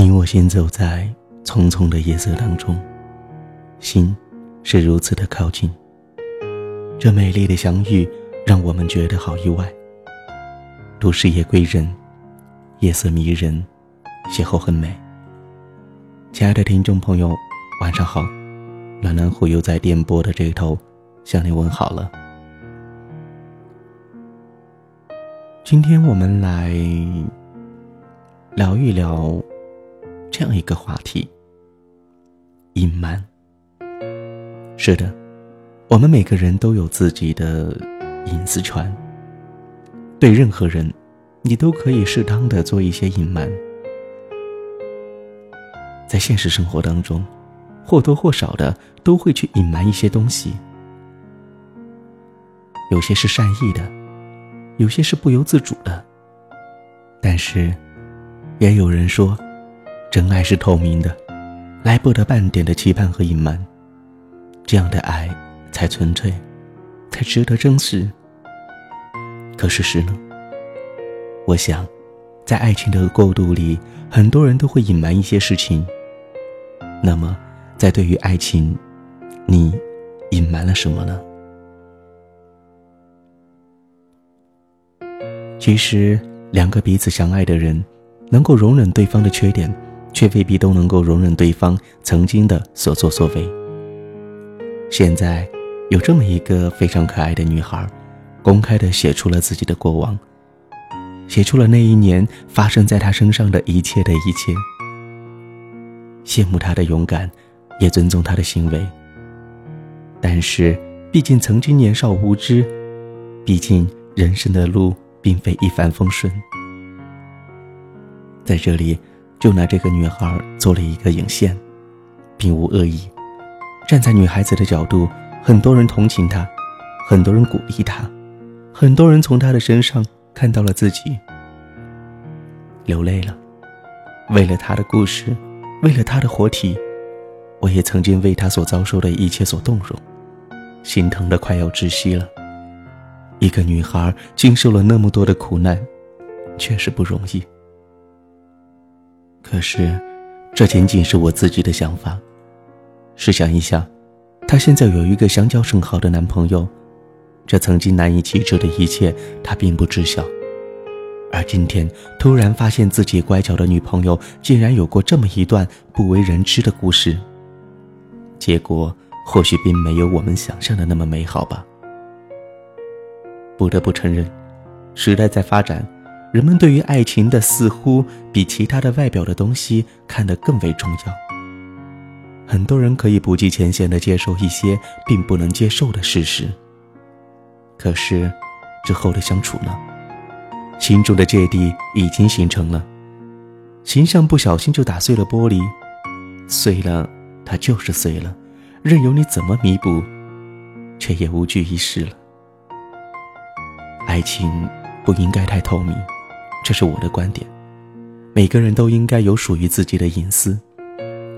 你我行走在匆匆的夜色当中，心是如此的靠近。这美丽的相遇让我们觉得好意外。都市夜归人，夜色迷人，邂逅很美。亲爱的听众朋友，晚上好，暖暖虎又在电波的这头向你问好了。今天我们来聊一聊。这样一个话题，隐瞒。是的，我们每个人都有自己的隐私权。对任何人，你都可以适当的做一些隐瞒。在现实生活当中，或多或少的都会去隐瞒一些东西。有些是善意的，有些是不由自主的。但是，也有人说。真爱是透明的，来不得半点的期盼和隐瞒，这样的爱才纯粹，才值得珍视。可事实呢？我想，在爱情的过渡里，很多人都会隐瞒一些事情。那么，在对于爱情，你隐瞒了什么呢？其实，两个彼此相爱的人，能够容忍对方的缺点。却未必都能够容忍对方曾经的所作所为。现在，有这么一个非常可爱的女孩，公开的写出了自己的过往，写出了那一年发生在她身上的一切的一切。羡慕她的勇敢，也尊重她的行为。但是，毕竟曾经年少无知，毕竟人生的路并非一帆风顺。在这里。就拿这个女孩做了一个引线，并无恶意。站在女孩子的角度，很多人同情她，很多人鼓励她，很多人从她的身上看到了自己，流泪了。为了她的故事，为了她的活体，我也曾经为她所遭受的一切所动容，心疼的快要窒息了。一个女孩经受了那么多的苦难，确实不容易。可是，这仅仅是我自己的想法。试想一下，她现在有一个相交甚好的男朋友，这曾经难以启齿的一切，她并不知晓。而今天突然发现自己乖巧的女朋友竟然有过这么一段不为人知的故事，结果或许并没有我们想象的那么美好吧。不得不承认，时代在发展。人们对于爱情的似乎比其他的外表的东西看得更为重要。很多人可以不计前嫌地接受一些并不能接受的事实。可是，之后的相处呢？心中的芥蒂已经形成了，形象不小心就打碎了玻璃，碎了，它就是碎了，任由你怎么弥补，却也无济于事了。爱情不应该太透明。这是我的观点，每个人都应该有属于自己的隐私。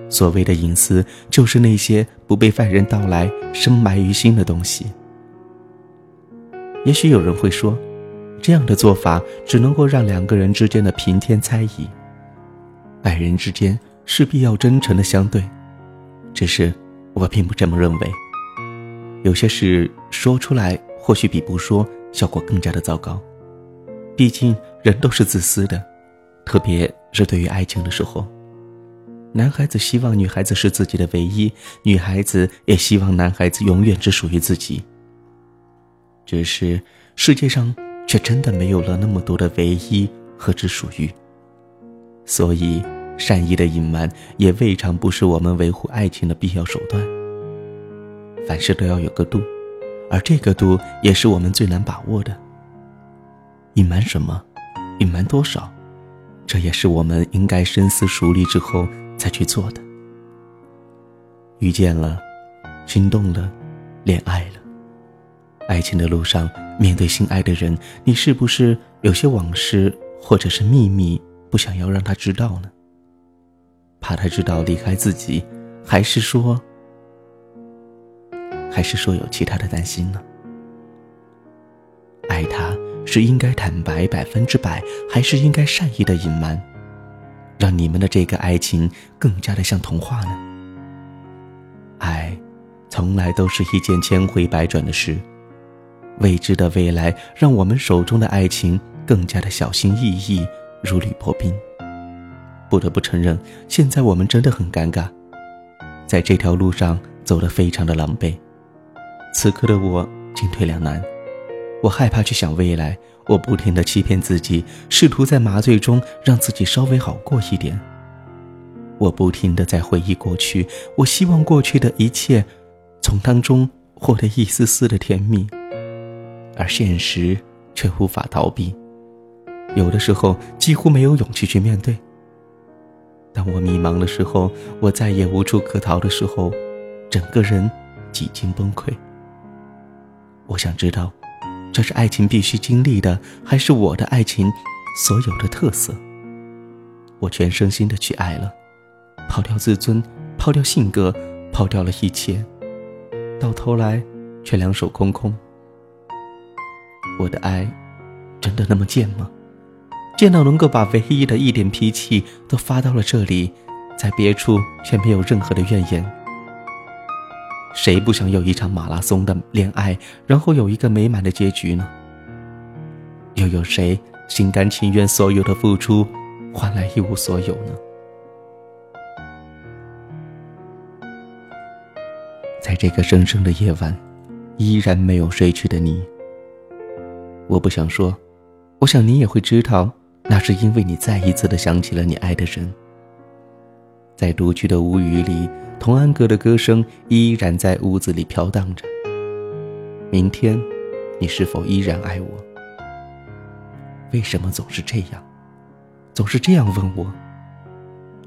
所谓的隐私，就是那些不被犯人道来、深埋于心的东西。也许有人会说，这样的做法只能够让两个人之间的平添猜疑。爱人之间势必要真诚的相对，只是我并不这么认为。有些事说出来，或许比不说效果更加的糟糕。毕竟人都是自私的，特别是对于爱情的时候，男孩子希望女孩子是自己的唯一，女孩子也希望男孩子永远只属于自己。只是世界上却真的没有了那么多的唯一和只属于，所以善意的隐瞒也未尝不是我们维护爱情的必要手段。凡事都要有个度，而这个度也是我们最难把握的。隐瞒什么？隐瞒多少？这也是我们应该深思熟虑之后再去做的。遇见了，心动了，恋爱了，爱情的路上，面对心爱的人，你是不是有些往事或者是秘密不想要让他知道呢？怕他知道离开自己，还是说，还是说有其他的担心呢？爱他。是应该坦白百分之百，还是应该善意的隐瞒？让你们的这个爱情更加的像童话呢？爱，从来都是一件千回百转的事。未知的未来，让我们手中的爱情更加的小心翼翼，如履薄冰。不得不承认，现在我们真的很尴尬，在这条路上走得非常的狼狈。此刻的我进退两难，我害怕去想未来。我不停地欺骗自己，试图在麻醉中让自己稍微好过一点。我不停地在回忆过去，我希望过去的一切从当中获得一丝丝的甜蜜，而现实却无法逃避。有的时候几乎没有勇气去面对。当我迷茫的时候，我再也无处可逃的时候，整个人几近崩溃。我想知道。这是爱情必须经历的，还是我的爱情所有的特色？我全身心的去爱了，抛掉自尊，抛掉性格，抛掉了一切，到头来却两手空空。我的爱真的那么贱吗？贱到能够把唯一的一点脾气都发到了这里，在别处却没有任何的怨言。谁不想有一场马拉松的恋爱，然后有一个美满的结局呢？又有谁心甘情愿所有的付出，换来一无所有呢？在这个深深的夜晚，依然没有睡去的你，我不想说，我想你也会知道，那是因为你再一次的想起了你爱的人。在独居的屋宇里，童安格的歌声依然在屋子里飘荡着。明天，你是否依然爱我？为什么总是这样，总是这样问我？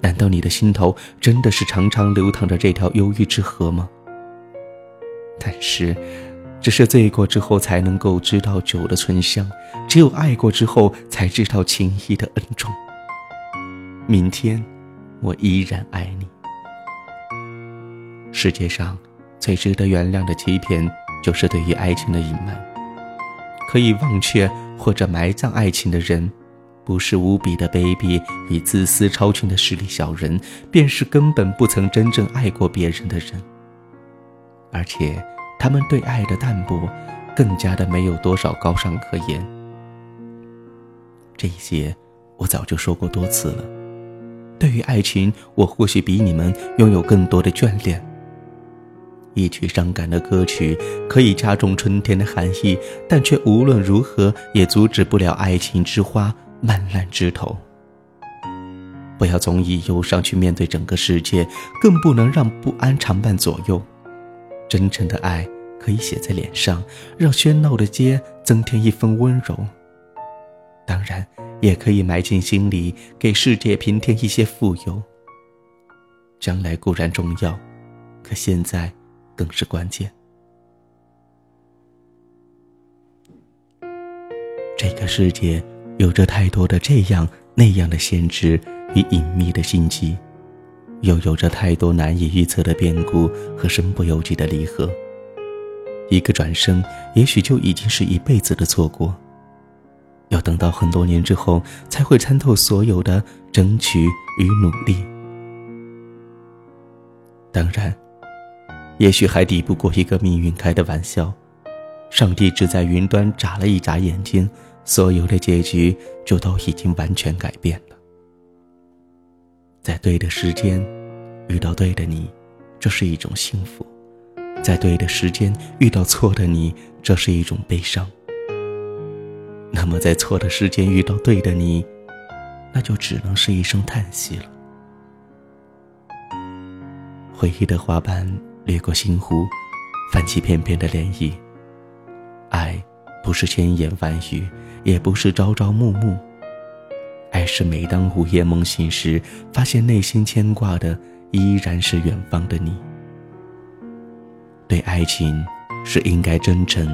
难道你的心头真的是常常流淌着这条忧郁之河吗？但是，只是醉过之后才能够知道酒的醇香，只有爱过之后才知道情谊的恩重。明天。我依然爱你。世界上最值得原谅的欺骗，就是对于爱情的隐瞒。可以忘却或者埋葬爱情的人，不是无比的卑鄙与自私超群的势利小人，便是根本不曾真正爱过别人的人。而且，他们对爱的淡薄，更加的没有多少高尚可言。这些，我早就说过多次了。对于爱情，我或许比你们拥有更多的眷恋。一曲伤感的歌曲可以加重春天的寒意，但却无论如何也阻止不了爱情之花漫烂枝头。不要总以忧伤去面对整个世界，更不能让不安常伴左右。真诚的爱可以写在脸上，让喧闹的街增添一分温柔。当然。也可以埋进心里，给世界平添一些富有。将来固然重要，可现在更是关键。这个世界有着太多的这样那样的限制与隐秘的心机，又有着太多难以预测的变故和身不由己的离合。一个转身，也许就已经是一辈子的错过。要等到很多年之后，才会参透所有的争取与努力。当然，也许还抵不过一个命运开的玩笑。上帝只在云端眨了一眨眼睛，所有的结局就都已经完全改变了。在对的时间遇到对的你，这是一种幸福；在对的时间遇到错的你，这是一种悲伤。那么，在错的时间遇到对的你，那就只能是一声叹息了。回忆的花瓣掠过心湖，泛起片片的涟漪。爱不是千言万语，也不是朝朝暮暮。爱是每当午夜梦醒时，发现内心牵挂的依然是远方的你。对爱情是应该真诚、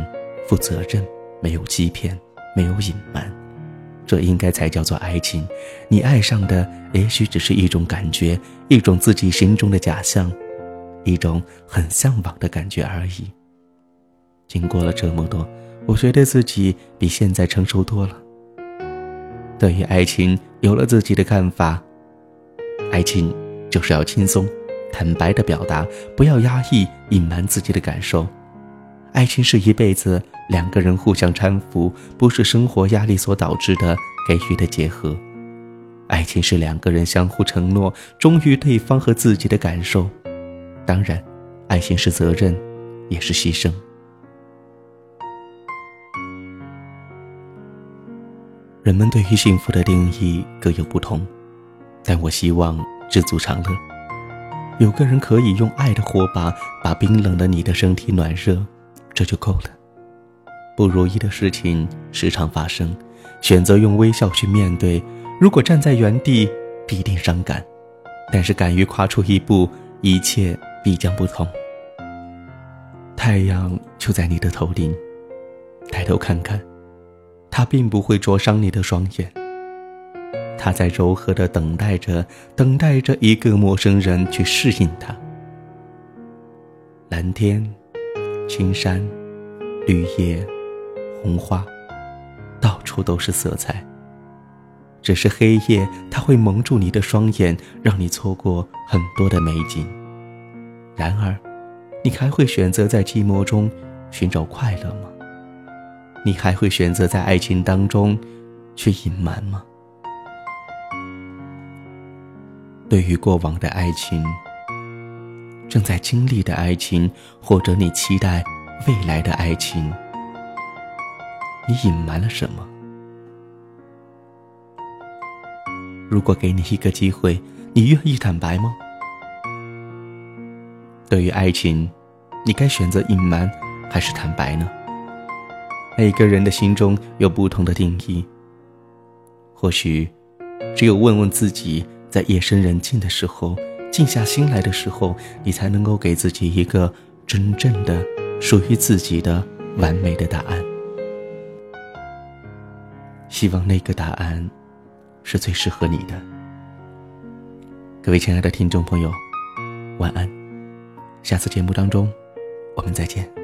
负责任，没有欺骗。没有隐瞒，这应该才叫做爱情。你爱上的也许只是一种感觉，一种自己心中的假象，一种很向往的感觉而已。经过了这么多，我觉得自己比现在成熟多了。对于爱情有了自己的看法，爱情就是要轻松、坦白的表达，不要压抑、隐瞒自己的感受。爱情是一辈子两个人互相搀扶，不是生活压力所导致的给予的结合。爱情是两个人相互承诺，忠于对方和自己的感受。当然，爱情是责任，也是牺牲。人们对于幸福的定义各有不同，但我希望知足常乐。有个人可以用爱的火把把冰冷的你的身体暖热。这就够了。不如意的事情时常发生，选择用微笑去面对。如果站在原地，必定伤感；但是敢于跨出一步，一切必将不同。太阳就在你的头顶，抬头看看，它并不会灼伤你的双眼。它在柔和的等待着，等待着一个陌生人去适应它。蓝天。青山、绿叶、红花，到处都是色彩。只是黑夜，它会蒙住你的双眼，让你错过很多的美景。然而，你还会选择在寂寞中寻找快乐吗？你还会选择在爱情当中去隐瞒吗？对于过往的爱情。正在经历的爱情，或者你期待未来的爱情，你隐瞒了什么？如果给你一个机会，你愿意坦白吗？对于爱情，你该选择隐瞒还是坦白呢？每个人的心中有不同的定义。或许，只有问问自己，在夜深人静的时候。静下心来的时候，你才能够给自己一个真正的属于自己的完美的答案。希望那个答案是最适合你的。各位亲爱的听众朋友，晚安。下次节目当中，我们再见。